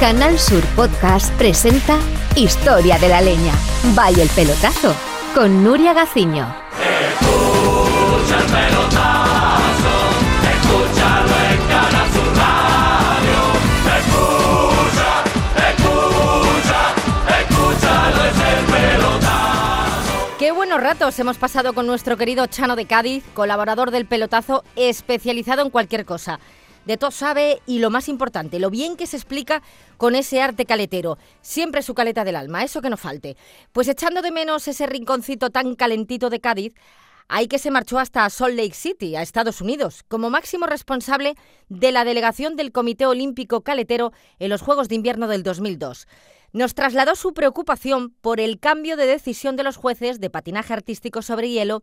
Canal Sur Podcast presenta Historia de la Leña. Vaya el pelotazo con Nuria Gaciño. Escucha el pelotazo, escúchalo en Canal Sur Radio. Escucha, escucha, escúchalo es el pelotazo. Qué buenos ratos hemos pasado con nuestro querido Chano de Cádiz, colaborador del pelotazo especializado en cualquier cosa. De todo sabe y lo más importante, lo bien que se explica con ese arte caletero. Siempre su caleta del alma, eso que no falte. Pues echando de menos ese rinconcito tan calentito de Cádiz, hay que se marchó hasta Salt Lake City, a Estados Unidos, como máximo responsable de la delegación del Comité Olímpico Caletero en los Juegos de Invierno del 2002. Nos trasladó su preocupación por el cambio de decisión de los jueces de patinaje artístico sobre hielo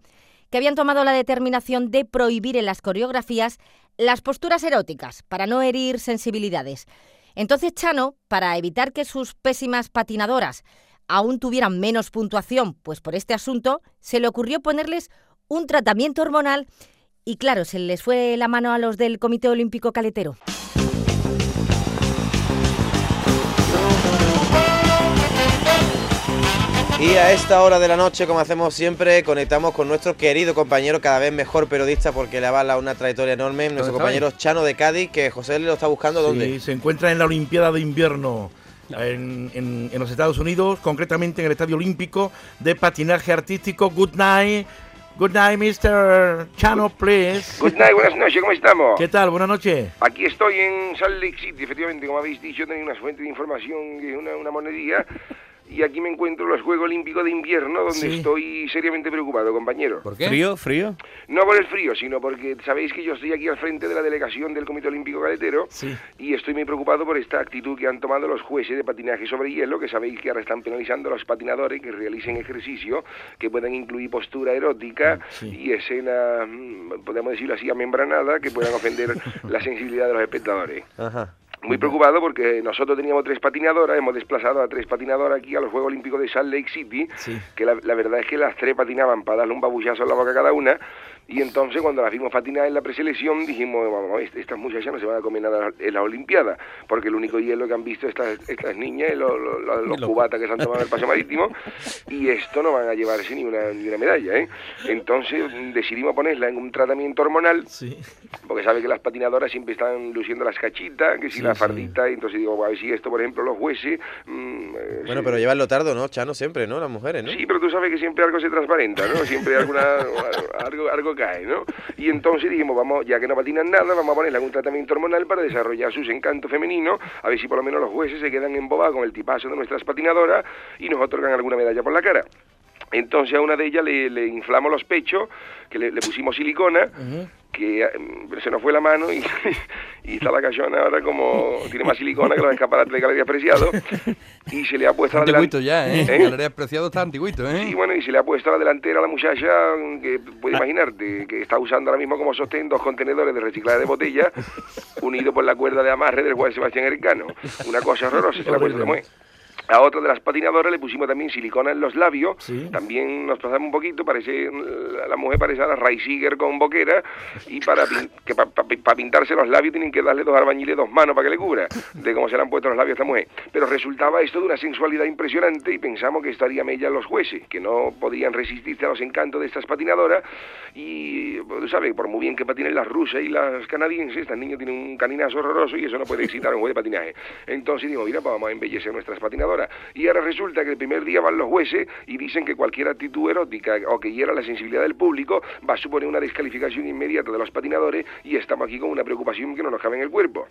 que habían tomado la determinación de prohibir en las coreografías las posturas eróticas para no herir sensibilidades. Entonces Chano, para evitar que sus pésimas patinadoras aún tuvieran menos puntuación, pues por este asunto, se le ocurrió ponerles un tratamiento hormonal y claro, se les fue la mano a los del Comité Olímpico Caletero. Y a esta hora de la noche, como hacemos siempre, conectamos con nuestro querido compañero, cada vez mejor periodista porque le avala una trayectoria enorme, nuestro compañero Chano de Cádiz, que José le lo está buscando Sí, dónde. se encuentra en la Olimpiada de Invierno en, en- en los Estados Unidos, concretamente en el Estadio Olímpico de Patinaje Artístico. Good night. Good night, Mr. Chano, please. Good night, buenas noches, ¿cómo estamos? ¿Qué tal? Buenas noches. Aquí estoy en Salt Lake City, efectivamente, como habéis dicho, tengo una fuente de información, que es una, una monedilla, y aquí me encuentro en los Juegos Olímpicos de Invierno, donde Sí. estoy seriamente preocupado, compañero. ¿Por qué? ¿Frío? ¿Frío? No por el frío, sino porque sabéis que yo estoy aquí al frente de la delegación del Comité Olímpico Caletero, Sí. y estoy muy preocupado por esta actitud que han tomado los jueces de patinaje sobre hielo, que sabéis que ahora están penalizando a los patinadores que realicen ejercicio que puedan incluir postura erótica Sí. y escena, mm, podemos decirlo así, amembranada, que puedan ofender la sensibilidad de los espectadores. Ajá. Muy preocupado porque nosotros teníamos tres patinadoras, hemos desplazado a tres patinadoras aquí a los Juegos Olímpicos de Salt Lake City, Sí. que la, la verdad es que las tres patinaban para darle un babuchazo en la boca a cada una, y entonces cuando las vimos patinar en la preselección dijimos, vamos, est- estas muchachas no se van a comer nada en las Olimpiadas, porque el único hielo que han visto estas, estas niñas es lo- lo- lo- los Lo- cubatas que se han tomado en el paseo marítimo, y esto no van a llevarse ni una, ni una medalla, ¿eh? Entonces decidimos ponerla en un tratamiento hormonal, Sí. porque sabe que las patinadoras siempre están luciendo las cachitas, que si Sí, la sí. fardita, y entonces digo, a ver si esto, por ejemplo, los jueces... mm, eh, Bueno, pero llevarlo tardo, ¿no? Chano siempre, ¿no? Las mujeres, ¿no? Sí, pero tú sabes que siempre algo se transparenta, ¿no? Siempre alguna, algo, algo cae, ¿no? Y entonces dijimos, vamos, ya que no patinan nada, vamos a ponerle un tratamiento hormonal para desarrollar sus encantos femeninos, a ver si por lo menos los jueces se quedan embobados con el tipazo de nuestras patinadoras y nos otorgan alguna medalla por la cara. Entonces a una de ellas le, le inflamos los pechos, que le, le pusimos silicona, que eh, se nos fue la mano y, y está la cachona ahora como tiene más silicona que los escaparates de Galerías Preciado y se le ha puesto a la Antiguito ya, ¿eh? ¿Eh? Galerías Preciado está antiguito, ¿eh? Sí, bueno, y se le ha puesto a la delantera a la muchacha, que puede imaginarte, que está usando ahora mismo como sostén dos contenedores de reciclaje de botella, unidos por la cuerda de amarre del juez Sebastián Ericano. Una cosa horrorosa, se la ha puesto como es. A otra de las patinadoras le pusimos también silicona en los labios, Sí. también nos pasamos un poquito, parece la, mujer parece a la Ray Seeger con boquera, y para pin- que para pintarse los labios tienen que darle dos albañiles dos manos para que le cubra, de cómo se le han puesto los labios a esta mujer. Pero resultaba esto de una sensualidad impresionante y pensamos que estaría mella los jueces, que no podían resistirse a los encantos de estas patinadoras, y tú sabes, por muy bien que patinen las rusas y las canadienses, estas niñas tienen un caninazo horroroso y eso no puede excitar a un juez de patinaje. Entonces digo, mira, pues vamos a embellecer nuestras patinadoras. Y ahora resulta que el primer día van los jueces y dicen que cualquier actitud erótica o que hiera la sensibilidad del público va a suponer una descalificación inmediata de los patinadores y estamos aquí con una preocupación que no nos cabe en el cuerpo.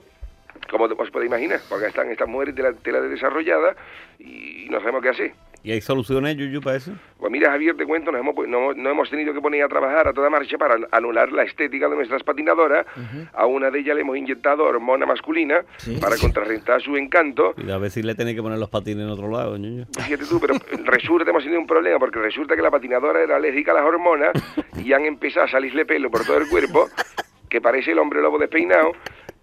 Como os podéis imaginar, porque están estas mujeres de la tela de desarrollada y no sabemos qué hacer. ¿Y hay soluciones, Yuyu, para eso? Pues mira, Javier, te cuento, nos hemos, pu- no, no hemos tenido que poner a trabajar a toda marcha para anular la estética de nuestras patinadoras. A una de ellas le hemos inyectado hormona masculina Sí. para contrarrestar su encanto. Y a ver si le tenéis que poner los patines en otro lado, Yuyu. Fíjate tú, pero resulta, hemos tenido un problema, porque resulta que la patinadora era alérgica a las hormonas y han empezado a salirle pelo por todo el cuerpo, que parece el hombre lobo despeinado,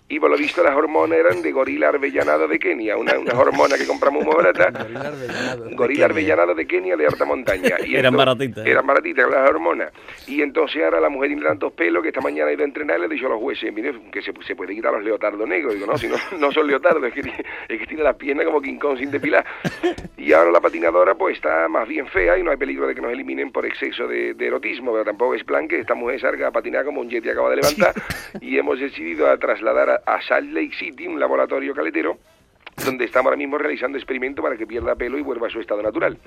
Y por lo visto las hormonas eran de gorila arvellanado de Kenia, una, una hormona que compramos muy barata. gorila arvellanado de Kenia de alta montaña. Y Eran baratitas. Eran baratitas las hormonas. Y entonces ahora la mujer tiene tantos pelos que esta mañana ido a entrenar y le he dicho a los jueces, mire, que se, se puede quitar los leotardos negros. Digo, no, si no, no son leotardos, es que, tiene- es que tiene las piernas como King Kong sin depilar. Y ahora la patinadora pues está más bien fea y no hay peligro de que nos eliminen por exceso de, de erotismo, pero tampoco es plan que esta mujer salga a patinar como un jet que acaba de levantar y hemos decidido a trasladar a, a Salt Lake City, un laboratorio caletero, donde estamos ahora mismo realizando experimentos para que pierda pelo y vuelva a su estado natural.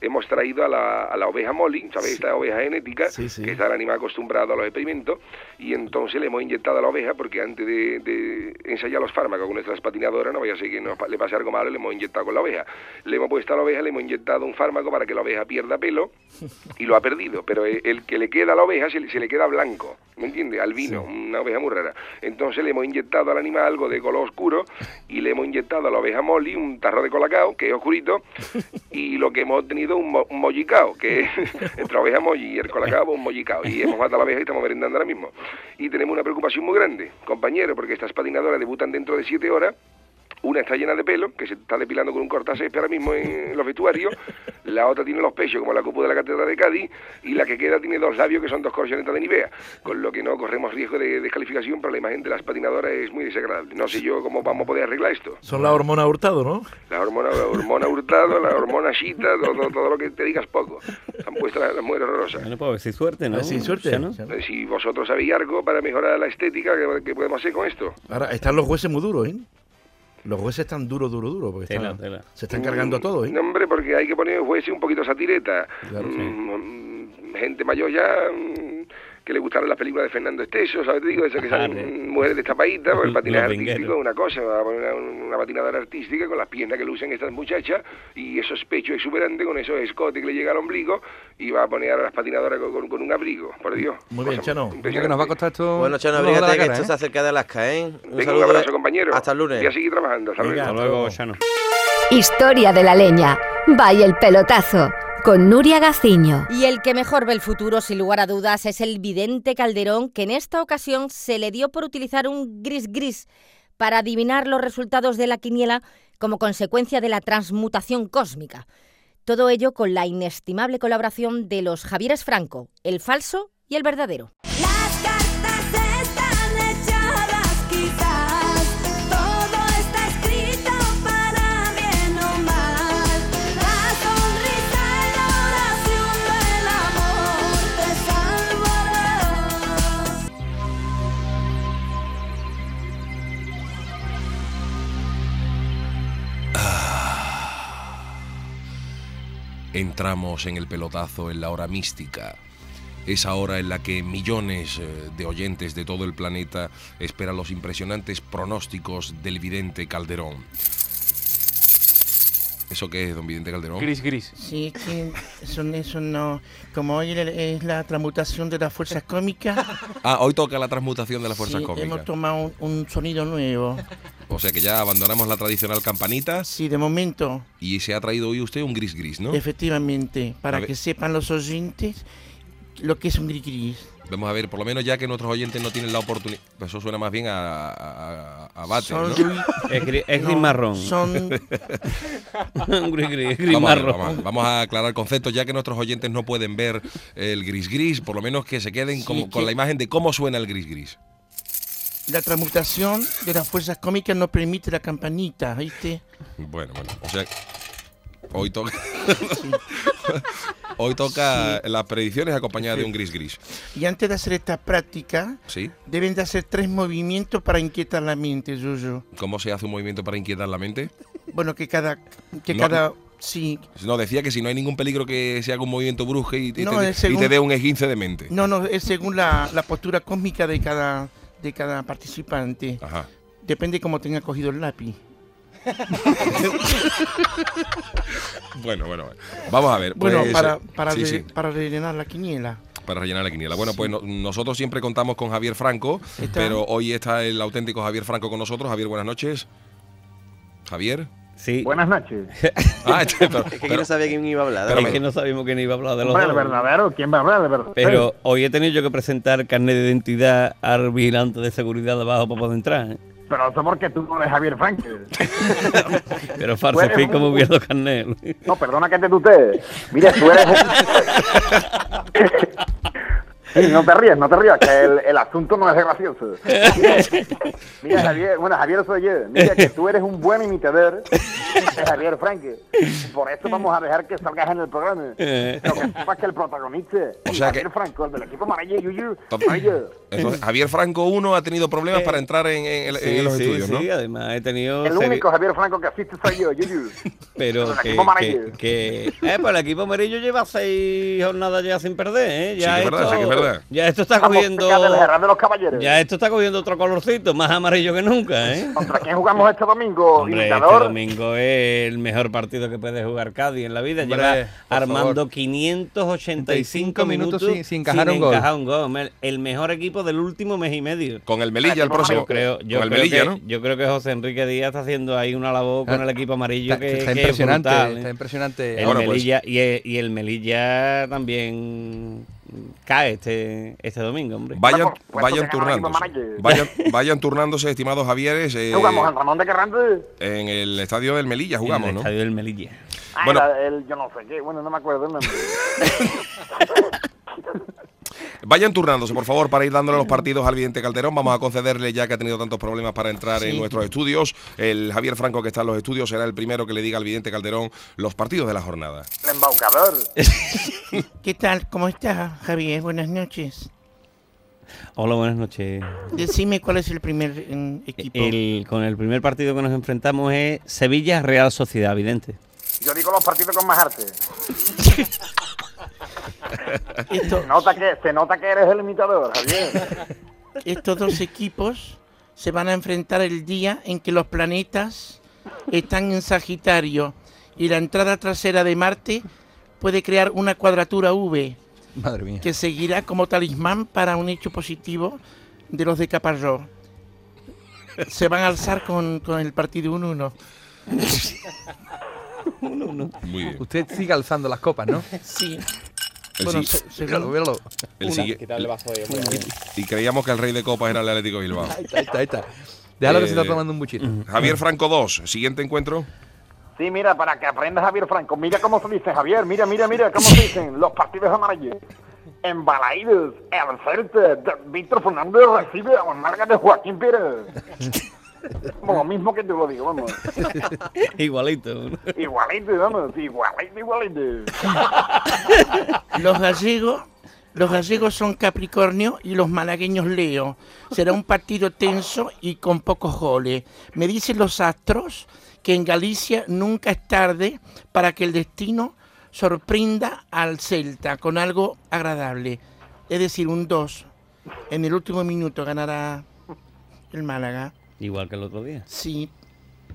Hemos traído a la, a la oveja Molly, ¿sabéis? Esta oveja genética, Sí, que está el animal acostumbrado a los experimentos, y entonces le hemos inyectado a la oveja, porque antes de, de ensayar los fármacos con nuestras patinadoras, no vaya a ser que nos le pase algo malo, le hemos inyectado con la oveja. Le hemos puesto a la oveja, le hemos inyectado un fármaco para que la oveja pierda pelo, y lo ha perdido, pero el, el que le queda a la oveja se, le- se le queda blanco, ¿me entiendes? Albino, una oveja muy rara. Entonces le hemos inyectado al animal algo de color oscuro y le hemos inyectado a la oveja Molly un tarro de colacao, que es oscurito, y lo que hemos obtenido un, mo- un mollicao, que es entre la oveja Molly y el colacao, un mollicao. Y hemos matado a la oveja y estamos merendando ahora mismo. Y tenemos una preocupación muy grande, compañero, porque estas patinadoras debutan dentro de siete horas. Una está llena de pelo, que se está depilando con un cortacésped ahora mismo en los vestuarios. La otra tiene los pechos como la cúpula de la Catedral de Cádiz. Y la que queda tiene dos labios que son dos corchonetas de Nivea. Con lo que no corremos riesgo de descalificación, pero la imagen de las patinadoras es muy desagradable. No sé yo cómo vamos a poder arreglar esto. Son las hormonas hurtado, ¿no? La hormona, la hormona hurtado, la hormona chita, todo, lo que te digas poco. Han puesto las, las mujeres horrorosas. Bueno, pues a ver si suerte, ¿no? Si suerte. Chano. Eh, Si vosotros sabéis algo para mejorar la estética, ¿qué, qué podemos hacer con esto? Ahora están los jueces muy duros, ¿eh? Los jueces están duros, duros, duros, porque Tela, están- tela. se están cargando a todos, ¿eh? No, hombre, porque hay que poner jueces un poquito satireta. Claro, sí. Mm, gente mayor ya mm, que le gustaron las películas de Fernando Esteso, ¿sabes? Te digo, eso que salen Vale. mm, mujeres destapaditas, porque el patinaje artístico es una cosa, va a poner una, una patinadora artística con las piernas que lucen estas muchachas y esos pechos exuberantes con esos escotes que le llega al ombligo y va a poner a las patinadoras con, con- con un abrigo, por Dios. Muy bien, Chano. Que nos va a costar esto. Bueno, Chano, abrígate la que cara, esto ¿eh? se acerca de Alaska, ¿eh? Un Venga, un abrazo, compañero. Hasta el lunes. Y a seguir trabajando. Hasta Venga. luego. Hasta luego, Chano. Historia de la leña. Vaya el pelotazo. Con Nuria Gaciño. Y el que mejor ve el futuro, sin lugar a dudas, es el vidente Calderón, que en esta ocasión se le dio por utilizar un gris-gris para adivinar los resultados de la quiniela como consecuencia de la transmutación cósmica. Todo ello con la inestimable colaboración de los Javieres Franco, el falso y el verdadero. Entramos en el pelotazo en la hora mística. Esa hora en la que millones eh, de oyentes de todo el planeta esperan los impresionantes pronósticos del vidente Calderón. ¿Eso qué es, don vidente Calderón? Gris, gris. Sí, es que eso, eso no. Como hoy es la transmutación de las fuerzas cómicas, Ah, hoy toca la transmutación de las fuerzas sí, cómicas. hemos tomado un, un sonido nuevo. O sea que ya abandonamos la tradicional campanita Sí, de momento, y se ha traído hoy usted un gris gris, ¿no? efectivamente, para que sepan los oyentes lo que es un gris gris. Vamos a ver, por lo menos ya que nuestros oyentes no tienen la oportunidad. Pues eso suena más bien a, a, Son Es gris, es gris no, marrón. Son, gris, gris, gris Vamos a, ver, marrón. vamos a- vamos a aclarar conceptos, ya que nuestros oyentes no pueden ver el gris gris, por lo menos que se queden Sí, con, la imagen de cómo suena el gris gris. La transmutación de las fuerzas cómicas no permite la campanita, ¿viste? Bueno, bueno, o sea, hoy toca. hoy toca las predicciones acompañadas de un gris gris. Y antes de hacer esta práctica, ¿Sí? deben de hacer tres movimientos para inquietar la mente, Yuyo. ¿Cómo se hace un movimiento para inquietar la mente? Bueno, que cada, que No. cada, sí, No, decía que si no hay ningún peligro que se haga un movimiento brusque y, te dé un esguince de mente. no, no, es según la, la postura cósmica de cada, de cada participante. Ajá. Depende cómo tenga cogido el lápiz. Bueno, bueno, bueno. Vamos a ver. Bueno, pues, para, para, sí, re- sí, para rellenar la quiniela. para rellenar la quiniela. Bueno, pues no- nosotros siempre contamos con Javier Franco, Está. pero hoy está el auténtico Javier Franco con nosotros. Javier, buenas noches. Javier. Sí. Buenas noches. Ah, este, pero, Es que pero- no sabía quién iba a hablar. pero es que no sabíamos quién iba a hablar de los Hombre, el dos. verdadero, ¿quién va a hablar de verdad? Pero hoy he tenido yo que presentar carnet de identidad al vigilante de seguridad de abajo para poder entrar. ¿eh? Pero eso porque tú no eres Javier Franco. Pero un- muy bien los carnets. No, perdona que te tutee. Mira, tú eres... Sí, no te ríes, no te rías, que el, el asunto no es gracioso. Mira, Javier, bueno, Javier soy yo. Mira, que tú eres un buen imitador de Javier Franque. Por eso vamos a dejar que salgas en el programa. Pero que sepas que el protagonista O es sea Javier que- Franco, el del equipo amarillo, Yuyu. Entonces, Javier Franco 1 ha tenido problemas para entrar en, en- en Sí, los sí, estudios, sí, ¿no? además he tenido... El seri- único Javier Franco que asiste soy yo, Yuyu. Pero que, equipo amarillo. que, que- eh, pues el equipo amarillo lleva seis jornadas ya sin perder, ¿eh? Ya Sí, que es verdad, verdad. Ya esto está Vamos, cogiendo... de los Caballeros. Ya esto está cogiendo otro colorcito, más amarillo que nunca, ¿eh? ¿Contra quién jugamos este domingo, Hombre, este domingo es el mejor partido que puede jugar Cádiz en la vida. Hombre, Lleva armando favor. 585 minutos sin- sin encajar un gol. encajar un gol. El- mejor equipo del último mes y medio. Con el Melilla el próximo. Yo creo, yo Con el Melilla, que, ¿no? yo creo que José Enrique Díaz está haciendo ahí una labor con Ah, el equipo amarillo Está, que, está que es impresionante, brutal, ¿eh? está impresionante. El pues- Melilla, y, el, y el Melilla también cae este, este domingo, hombre. Vayan, Bueno, pues vayan turnándose. Vayan, vayan turnándose, estimados Javieres. eh, Jugamos en Ramón de Carrande. en el estadio del Melilla en jugamos, el ¿no? estadio del Melilla. Ah, Bueno. era el, yo no sé qué, bueno, no me acuerdo el nombre. Vayan turnándose, por favor, para ir dándole los partidos al vidente Calderón. Vamos a concederle, ya que ha tenido tantos problemas para entrar en nuestros estudios. El Javier Franco, que está en los estudios, será el primero que le diga al vidente Calderón los partidos de la jornada. El embaucador. ¿Qué tal? ¿Cómo estás, Javier? Buenas noches. Hola, buenas noches. Decime cuál es el primer mm, equipo. El, con el primer partido que nos enfrentamos es Sevilla Real Sociedad, evidente. Yo digo los partidos con más arte. Esto- Se nota que, se nota que eres el imitador, Javier. estos dos equipos se van a enfrentar el día en que los planetas están en Sagitario y la entrada trasera de Marte puede crear una cuadratura V Madre mía. que seguirá como talismán para un hecho positivo de los de Caparrós. Se van a alzar con, con el partido 1-1. Muy bien. Usted sigue alzando las copas, ¿no? Sí. El Bueno, sí- se- se- Míralo, míralo. el sigue- y creíamos que el rey de copas era el Atlético Bilbao. Ahí está, ahí está, ahí está. Déjalo que se está Eh, tomando un buchito. Javier Franco 2, siguiente encuentro. Sí, mira, para que aprendas Javier Franco. Mira cómo se dice, Javier. Mira, mira, mira cómo se dicen los partidos amarillos. En Balaidos, el Celta, de- Víctor Fernández recibe a Marga de Joaquín Pérez. Como lo mismo que te lo digo, vamos. Igualito. ¿no? Igualito, vamos, igualito, igualito. Los gallegos, los gallegos son Capricornio y los malagueños Leo. Será un partido tenso y con pocos goles. Me dicen los astros que en Galicia nunca es tarde para que el destino sorprenda al Celta con algo agradable. Es decir, un 2. En el último minuto ganará el Málaga. Igual que el otro día. Sí,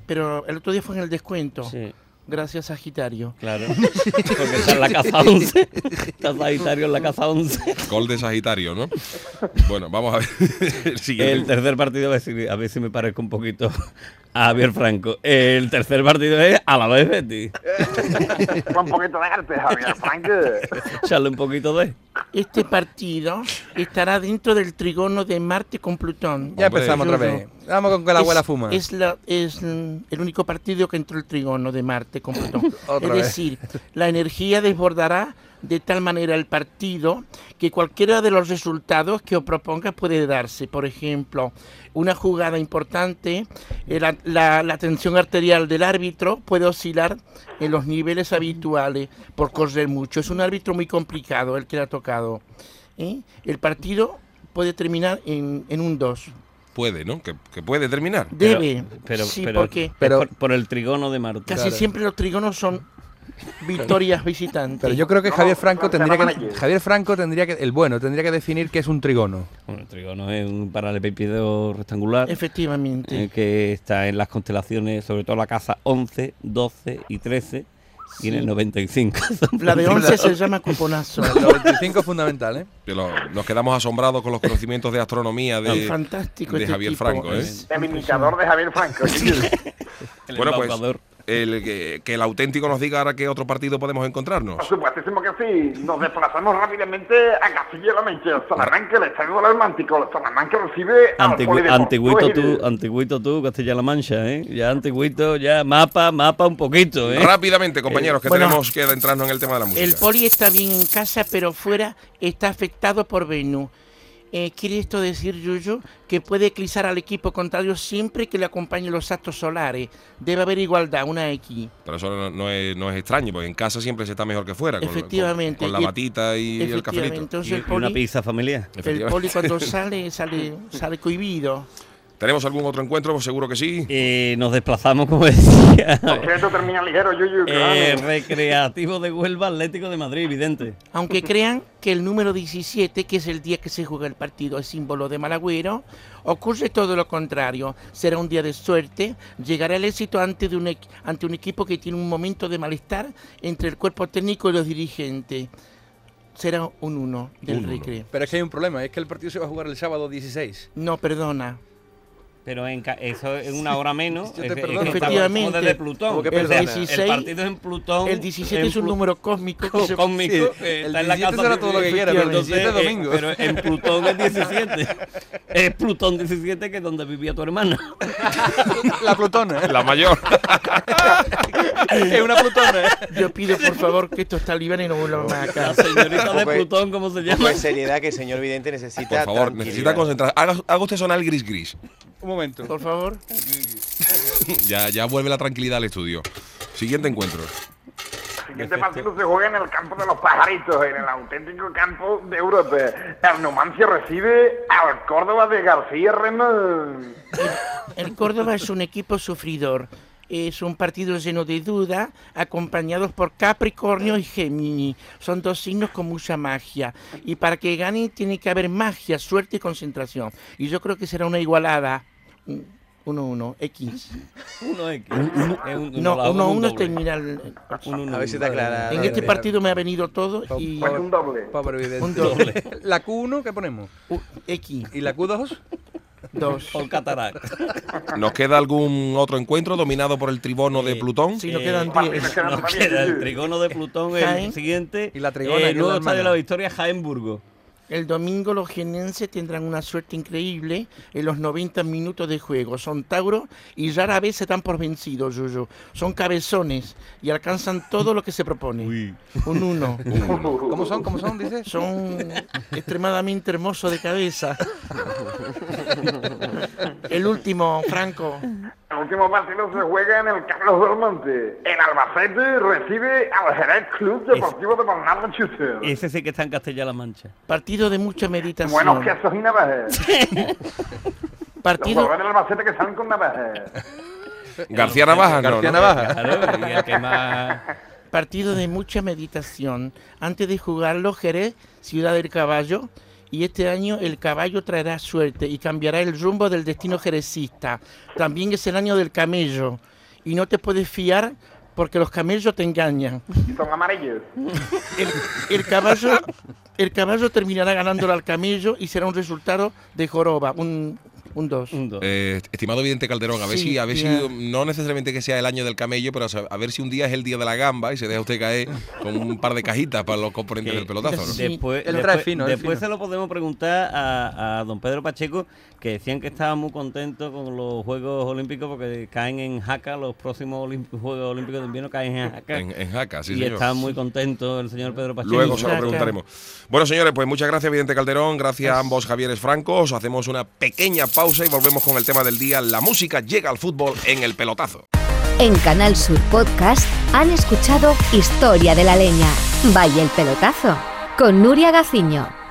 pero el otro día fue en el descuento. Sí, Gracias, Sagitario. claro. Porque está en la casa 11. Está Sagitario en la casa 11. Gol de Sagitario, ¿no? Bueno, vamos a ver. el El tercer partido, a ver, si, a ver si me parezco un poquito a Javier Franco. El tercer partido es a la vez Betty. Un poquito de arte, Javier Franco. Echarle un poquito de. Este partido estará dentro del trigono de Marte con Plutón. Ya Hombre. empezamos otra vez. Vamos con que la abuela Es- fuma. Es, la- es, mm, el único partido que entró el trigono de Marte con Plutón. Otra es vez. decir, la energía desbordará de tal manera el partido que cualquiera de los resultados que os proponga puede darse. Por ejemplo, una jugada importante, eh, la, la- la tensión arterial del árbitro puede oscilar en los niveles habituales por correr mucho. Es un árbitro muy complicado el que le ha tocado. ¿eh? El partido puede terminar en, en un 2. Puede, ¿no? Que, que puede terminar. Debe. Pero, sí, pero, porque pero por, por el trigono de Marte. casi Claro. siempre los trigonos son victorias visitantes. Pero yo creo que No, Javier Franco no tendría que. Javier Franco tendría que el bueno tendría que definir qué es un trigono. Bueno, el trigono es un paralelepípedo rectangular Efectivamente. eh, que está en las constelaciones, sobre todo la casa 11, 12 y 13 y en Sí. el 95. La de 11 se llama cuponazo. El 25 es fundamental, ¿eh? Que lo- nos quedamos asombrados con los conocimientos de astronomía de, Fantástico de este Javier tipo, Franco, ¿eh? es El imitador de Javier Franco. El Bueno, pues. El, que, que el auténtico nos diga ahora qué otro partido podemos encontrarnos. Por supuestísimo que sí. Nos desplazamos rápidamente a Castilla-La Mancha. Salamanca, el estadio del Atlántico. El Salamanca recibe al Polideportivo antiguito tú, antiguito tú, Castilla-La Mancha, ¿eh? Ya antiguito, ya mapa, mapa un poquito, ¿eh? Rápidamente, compañeros, que bueno, tenemos que adentrarnos en el tema de la música. El poli está bien en casa, pero fuera está afectado por Venus. Eh, ¿Quiere esto decir, Yuyu, que puede eclipsar al equipo contrario siempre que le acompañen los actos solares? Debe haber igualdad, una X. Pero eso no, no es, no es extraño, porque en casa siempre se está mejor que fuera. con- Efectivamente. Con, con la Y- batita y el cafelito. entonces Y- el una pizza familiar. El poli cuando sale, sale, sale cohibido. ¿Tenemos algún otro encuentro? Pues seguro que sí. Eh, nos desplazamos, como decía, esto termina ligero, Yuyu. eh. Recreativo de Huelva, Atlético de Madrid, evidente. Aunque crean que el número 17, que es el día que se juega el partido, es símbolo de Malagüero, ocurre todo lo contrario. Será un día de suerte, llegará el éxito ante, de un, equ- ante un equipo que tiene un momento de malestar entre el cuerpo técnico y los dirigentes. Será un 1 del Un uno. recreo. Pero es que hay un problema, es que el partido se va a jugar el sábado 16. No, perdona. Pero en ca- eso es una hora menos. Yo te es- es perdono. que Efectivamente. desde Plutón. El 16 el partido es en Plutón. El 17 en es un número cósmico que se- cósmico. Sí, eh, el está en la 17 casa será de- todo lo que quiera, pero el 17 es Entonces, domingo. eh, pero en Plutón es 17. es Plutón 17 que es donde vivía tu hermana. La plutona, ¿eh? La mayor. Es una plutona, ¿eh? Yo pido por favor que estos talibanes no vuelvan más acá. La señorita de Plutón, ¿cómo se llama? de seriedad que el señor vidente necesita. Por favor, necesita concentrar. Haga, haga usted sonar el gris gris. Un momento. Por favor. Ya, ya vuelve la tranquilidad al estudio. Siguiente encuentro. El siguiente partido se juega en el campo de los pajaritos, en el auténtico campo de Europa. El Numancia recibe al Córdoba de García Remón. El Córdoba es un equipo sufridor. Es un partido lleno de duda, acompañados por Capricornio y Gemini. Son dos signos con mucha magia. Y para que gane tiene que haber magia, suerte y concentración. Y yo creo que será una igualada. 1-1, X. 1X. Es un- No, la hago 1-1 un es doble. terminar. el- A ver si uno. te aclara. En este partido me ha venido todo y Pues un doble. Un doble. La Q1, ¿qué ponemos? U- X, ¿Y la Q2? 2. Por cataract. ¿Nos queda algún otro encuentro dominado por el tribono de Eh, Plutón? Si nos Eh, quedan Partido 10. que no Nos queda el trigono de Plutón, Jaén. el siguiente. Y la trigona, eh, que es nuevo la estadio de la Victoria, Jaenburgo. El domingo los jienenses tendrán una suerte increíble en los 90 minutos de juego. Son Tauro y rara vez se dan por vencidos, Yuyu. Son cabezones y alcanzan todo lo que se propone. Un uno. ¿Cómo son? ¿Cómo son? Dices. Son extremadamente hermosos de cabeza. El último, Franco. El último partido se juega en el Carlos del Monte. El Albacete recibe al Jerez Club Deportivo de Bernardo Schuster. Ese sí que está en Castilla-La Mancha. Partido de mucha meditación. Buenos quesos y navajas. Los Partido, jugadores del Albacete que salen con navajas. García Navaja, no, García ¿no? Navaja. Claro, y el que más. partido de mucha meditación. Antes de jugarlo, Jerez, Ciudad del Caballo. Y este año el caballo traerá suerte y cambiará el rumbo del destino jerecista. También es el año del camello. Y no te puedes fiar porque los camellos te engañan. Son amarillos. El, el caballo, el caballo terminará ganándole al camello y será un resultado de joroba, un 2. Un dos. Eh, estimado vidente Calderón, a ver Sí, si, a ver si, no necesariamente que sea el año del camello, pero a ver si un día es el día de la gamba y se deja usted caer con un par de cajitas para los componentes Que del pelotazo, ¿no? Sí. Después, trae después, fino, después fino. se lo podemos preguntar a, a don Pedro Pacheco, que decían que estaba muy contento con los Juegos Olímpicos porque caen en Jaca, los próximos Juegos Olímpicos de Invierno caen en Jaca. En, en Jaca, sí, y señor. está muy contento el señor Pedro Pacheco. Luego se lo preguntaremos. Bueno, señores, pues muchas gracias, Vidente Calderón. Gracias a ambos Javieres Francos. Hacemos una pequeña pausa y volvemos con el tema del día. La música llega al fútbol en el pelotazo. En Canal Sur Podcast han escuchado Historia de la Leña. Vaya el pelotazo. Con Nuria Gaciño.